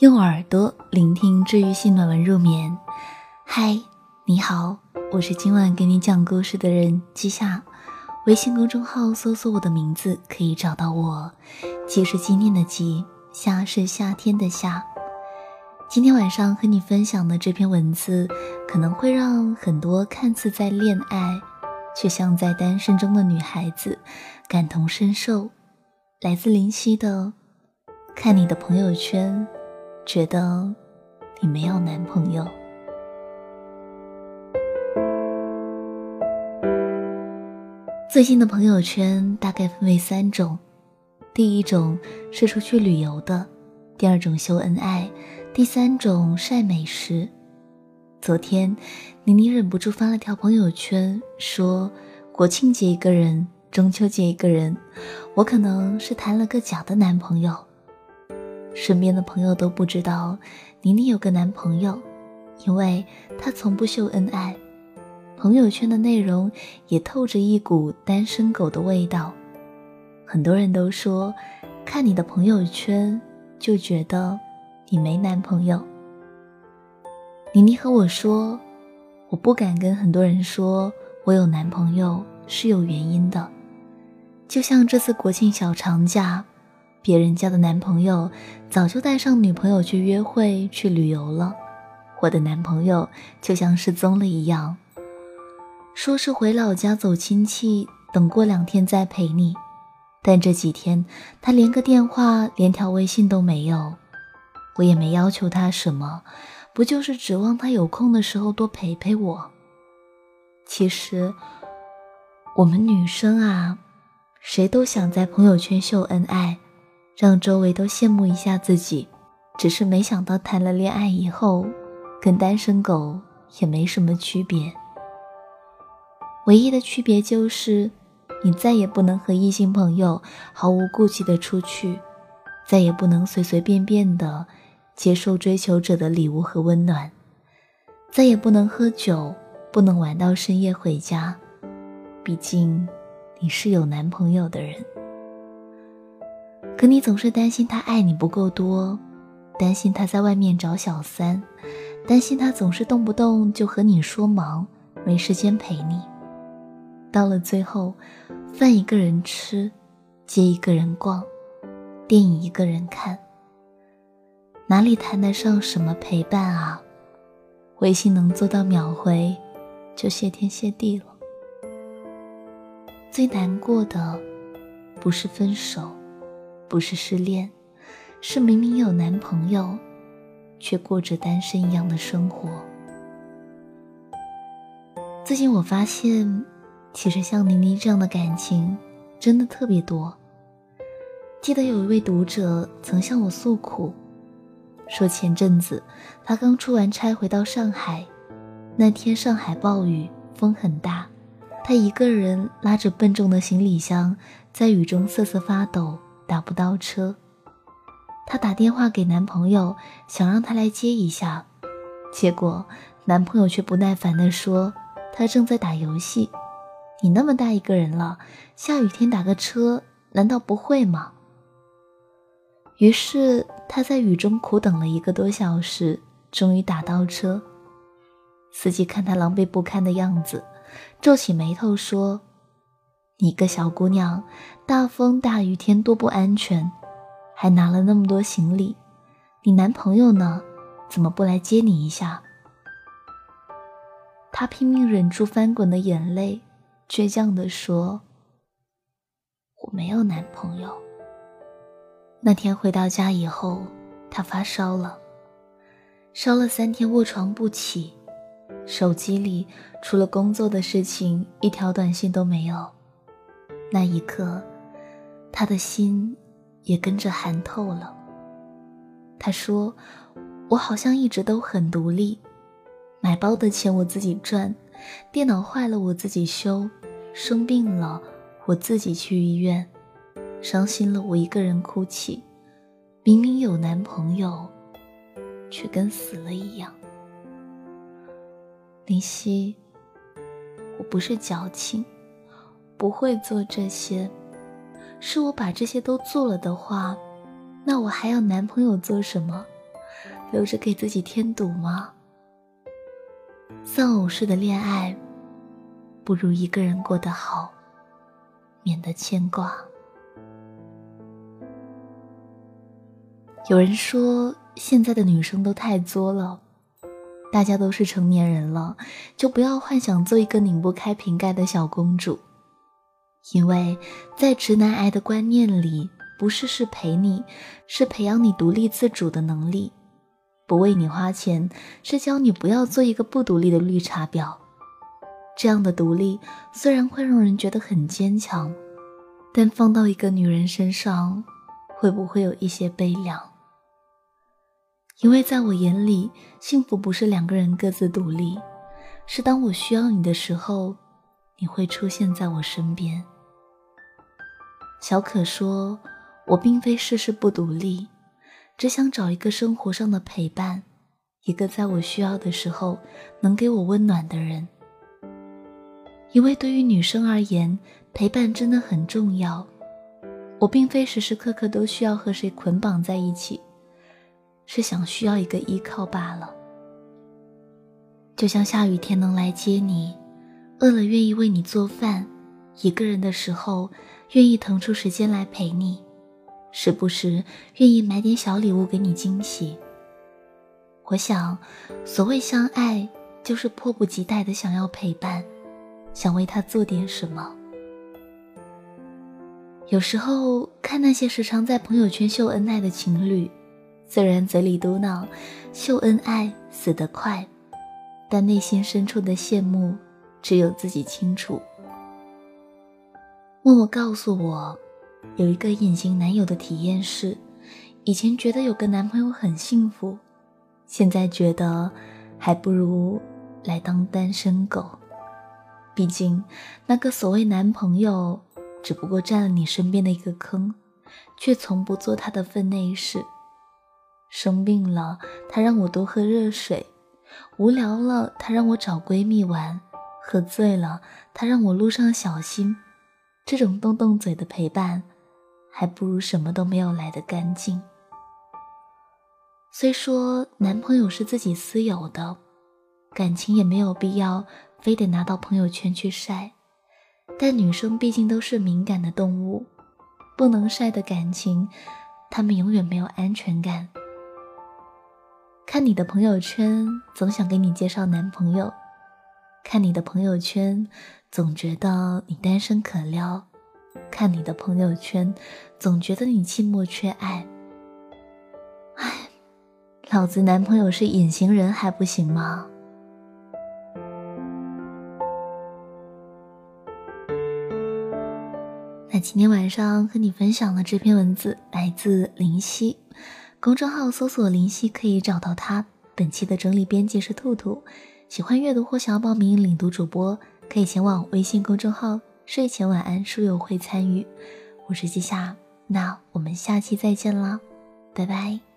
用耳朵聆听治愈系暖文入眠。嗨，你好，我是今晚给你讲故事的人季夏。微信公众号搜索我的名字可以找到我。季是纪念的季，夏是夏天的夏。今天晚上和你分享的这篇文字，可能会让很多看似在恋爱，却像在单身中的女孩子感同身受。来自林夕的，看你的朋友圈。觉得你没有男朋友。最近的朋友圈大概分为三种：第一种是出去旅游的，第二种秀恩爱，第三种晒美食。昨天，妮妮忍不住发了条朋友圈，说：“国庆节一个人，中秋节一个人，我可能是谈了个假的男朋友。”身边的朋友都不知道妮妮有个男朋友，因为她从不秀恩爱，朋友圈的内容也透着一股单身狗的味道。很多人都说，看你的朋友圈就觉得你没男朋友。妮妮和我说，我不敢跟很多人说我有男朋友是有原因的，就像这次国庆小长假。别人家的男朋友早就带上女朋友去约会、去旅游了，我的男朋友就像失踪了一样，说是回老家走亲戚，等过两天再陪你。但这几天他连个电话、连条微信都没有，我也没要求他什么，不就是指望他有空的时候多陪陪我？其实，我们女生啊，谁都想在朋友圈秀恩爱。让周围都羡慕一下自己，只是没想到谈了恋爱以后，跟单身狗也没什么区别。唯一的区别就是，你再也不能和异性朋友毫无顾忌的出去，再也不能随随便便的接受追求者的礼物和温暖，再也不能喝酒，不能玩到深夜回家。毕竟，你是有男朋友的人。可你总是担心他爱你不够多，担心他在外面找小三，担心他总是动不动就和你说忙，没时间陪你。到了最后，饭一个人吃，街一个人逛，电影一个人看，哪里谈得上什么陪伴啊？微信能做到秒回，就谢天谢地了。最难过的，不是分手。不是失恋，是明明有男朋友，却过着单身一样的生活。最近我发现，其实像妮妮这样的感情真的特别多。记得有一位读者曾向我诉苦，说前阵子他刚出完差回到上海，那天上海暴雨，风很大，他一个人拉着笨重的行李箱，在雨中瑟瑟发抖。打不到车，她打电话给男朋友，想让他来接一下，结果男朋友却不耐烦地说：“他正在打游戏，你那么大一个人了，下雨天打个车难道不会吗？”于是她在雨中苦等了一个多小时，终于打到车。司机看她狼狈不堪的样子，皱起眉头说。你个小姑娘，大风大雨天多不安全，还拿了那么多行李，你男朋友呢？怎么不来接你一下？她拼命忍住翻滚的眼泪，倔强地说：“我没有男朋友。”那天回到家以后，她发烧了，烧了三天卧床不起，手机里除了工作的事情，一条短信都没有。那一刻，他的心也跟着寒透了。他说：“我好像一直都很独立，买包的钱我自己赚，电脑坏了我自己修，生病了我自己去医院，伤心了我一个人哭泣。明明有男朋友，却跟死了一样。”林夕，我不是矫情。不会做这些，是我把这些都做了的话，那我还要男朋友做什么？留着给自己添堵吗？丧偶式的恋爱，不如一个人过得好，免得牵挂。有人说，现在的女生都太作了。大家都是成年人了，就不要幻想做一个拧不开瓶盖的小公主，因为在直男癌的观念里，不是是陪你，是培养你独立自主的能力；不为你花钱，是教你不要做一个不独立的绿茶婊。这样的独立虽然会让人觉得很坚强，但放到一个女人身上，会不会有一些悲凉？因为在我眼里，幸福不是两个人各自独立，是当我需要你的时候，你会出现在我身边。小可说：“我并非事事不独立，只想找一个生活上的陪伴，一个在我需要的时候能给我温暖的人。因为对于女生而言，陪伴真的很重要。我并非时时刻刻都需要和谁捆绑在一起。”是想需要一个依靠罢了，就像下雨天能来接你，饿了愿意为你做饭，一个人的时候愿意腾出时间来陪你，时不时愿意买点小礼物给你惊喜。我想，所谓相爱，就是迫不及待的想要陪伴，想为他做点什么。有时候看那些时常在朋友圈秀恩爱的情侣。虽然嘴里嘟囔“秀恩爱死得快”，但内心深处的羡慕，只有自己清楚。默默告诉我，有一个隐形男友的体验是：以前觉得有个男朋友很幸福，现在觉得还不如来当单身狗。毕竟，那个所谓男朋友，只不过占了你身边的一个坑，却从不做他的分内事。生病了，他让我多喝热水；无聊了，他让我找闺蜜玩；喝醉了，他让我路上小心。这种动动嘴的陪伴，还不如什么都没有来的干净。虽说男朋友是自己私有的，感情也没有必要非得拿到朋友圈去晒，但女生毕竟都是敏感的动物，不能晒的感情，她们永远没有安全感。看你的朋友圈，总想给你介绍男朋友；看你的朋友圈，总觉得你单身可撩；看你的朋友圈，总觉得你寂寞缺爱。唉，老子男朋友是隐形人还不行吗？那今天晚上和你分享的这篇文字来自林夕。公众号搜索“林夕”可以找到他。本期的整理编辑是兔兔。喜欢阅读或想要报名领读主播，可以前往微信公众号“睡前晚安书友会”参与。我是季夏，那我们下期再见啦，拜拜。